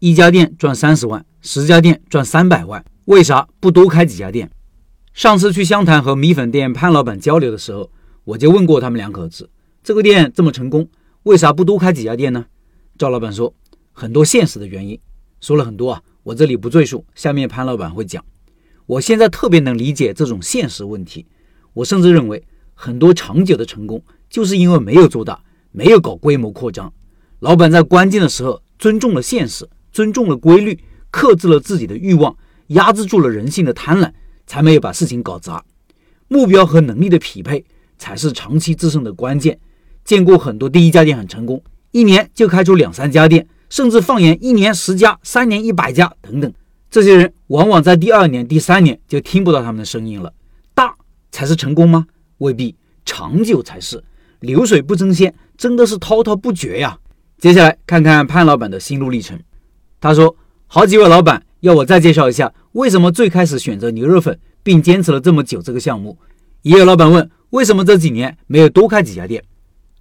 一家店赚三十万，十家店赚三百万，为啥不多开几家店？上次去湘潭和米粉店潘老板交流的时候，我就问过他们两口子，这个店这么成功，为啥不多开几家店呢？赵老板说，很多现实的原因，说了很多啊，我这里不赘述，下面潘老板会讲。我现在特别能理解这种现实问题，我甚至认为很多长久的成功就是因为没有做大，没有搞规模扩张。老板在关键的时候尊重了现实，尊重了规律，克制了自己的欲望，压制住了人性的贪婪。才没有把事情搞砸，目标和能力的匹配才是长期制胜的关键。见过很多第一家店很成功，一年就开出两三家店，甚至放眼一年十家，三年一百家等等。这些人往往在第二年、第三年就听不到他们的声音了。大才是成功吗？未必，长久才是。流水不争先，真的是滔滔不绝呀。接下来看看潘老板的心路历程。他说，好几位老板。要我再介绍一下为什么最开始选择牛肉粉，并坚持了这么久这个项目。也有老板问为什么这几年没有多开几家店。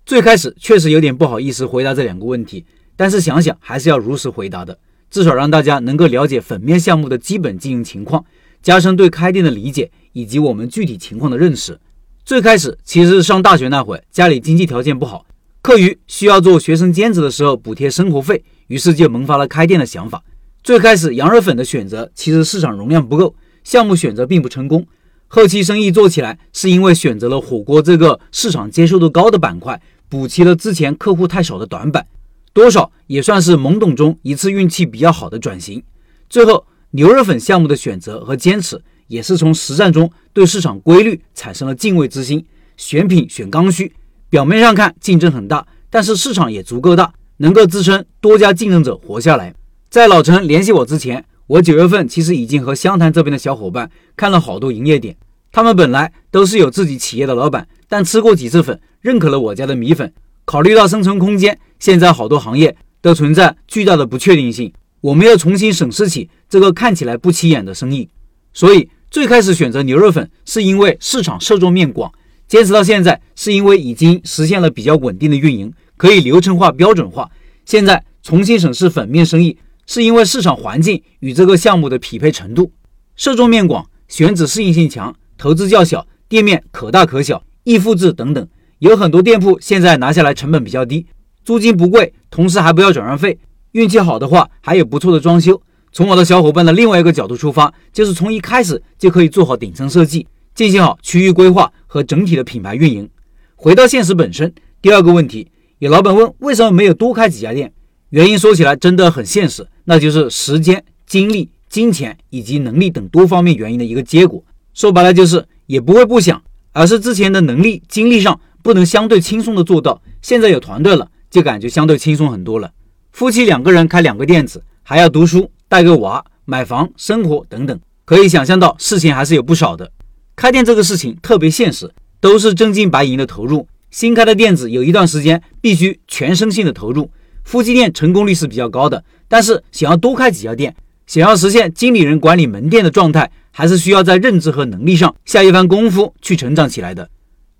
最开始确实有点不好意思回答这两个问题，但是想想还是要如实回答的，至少让大家能够了解粉面项目的基本经营情况，加深对开店的理解以及我们具体情况的认识。最开始其实是上大学那会，家里经济条件不好，课余需要做学生兼职的时候补贴生活费，于是就萌发了开店的想法。最开始羊肉粉的选择其实市场容量不够，项目选择并不成功。后期生意做起来是因为选择了火锅这个市场接受度高的板块，补齐了之前客户太少的短板，多少也算是懵懂中一次运气比较好的转型。最后牛肉粉项目的选择和坚持，也是从实战中对市场规律产生了敬畏之心。选品选刚需，表面上看竞争很大，但是市场也足够大，能够支撑多家竞争者活下来。在老陈联系我之前，我九月份其实已经和湘潭这边的小伙伴看了好多营业点。他们本来都是有自己企业的老板，但吃过几次粉，认可了我家的米粉。考虑到生存空间，现在好多行业都存在巨大的不确定性，我们要重新审视起这个看起来不起眼的生意。所以最开始选择牛肉粉，是因为市场受众面广；坚持到现在，是因为已经实现了比较稳定的运营，可以流程化、标准化。现在重新审视粉面生意。是因为市场环境与这个项目的匹配程度，受众面广，选址适应性强，投资较小，店面可大可小，易复制等等。有很多店铺现在拿下来成本比较低，租金不贵，同时还不要转让费。运气好的话，还有不错的装修。从我的小伙伴的另外一个角度出发，就是从一开始就可以做好顶层设计，进行好区域规划和整体的品牌运营。回到现实本身，第二个问题，有老板问为什么没有多开几家店？原因说起来真的很现实，那就是时间、精力、金钱以及能力等多方面原因的一个结果。说白了就是也不会不想，而是之前的能力、精力上不能相对轻松的做到。现在有团队了，就感觉相对轻松很多了。夫妻两个人开两个店子，还要读书、带个娃、买房、生活等等，可以想象到事情还是有不少的。开店这个事情特别现实，都是真金白银的投入。新开的店子有一段时间必须全身心的投入。夫妻店成功率是比较高的，但是想要多开几家店，想要实现经理人管理门店的状态，还是需要在认知和能力上下一番功夫去成长起来的。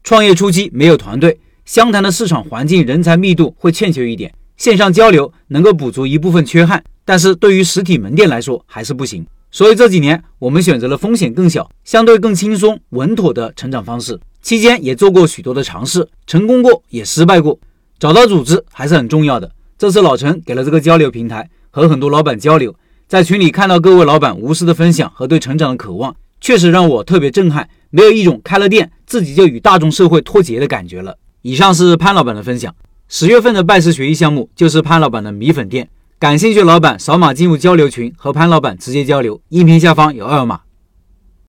创业初期没有团队，湘潭的市场环境、人才密度会欠缺一点，线上交流能够补足一部分缺憾，但是对于实体门店来说还是不行。所以这几年我们选择了风险更小、相对更轻松稳妥的成长方式，期间也做过许多的尝试，成功过也失败过，找到组织还是很重要的。这次老陈给了这个交流平台，和很多老板交流，在群里看到各位老板无私的分享和对成长的渴望，确实让我特别震撼。没有一种开了店自己就与大众社会脱节的感觉了。以上是潘老板的分享。十月份的拜师学艺项目就是潘老板的米粉店，感兴趣老板扫码进入交流群和潘老板直接交流，音频下方有二维码。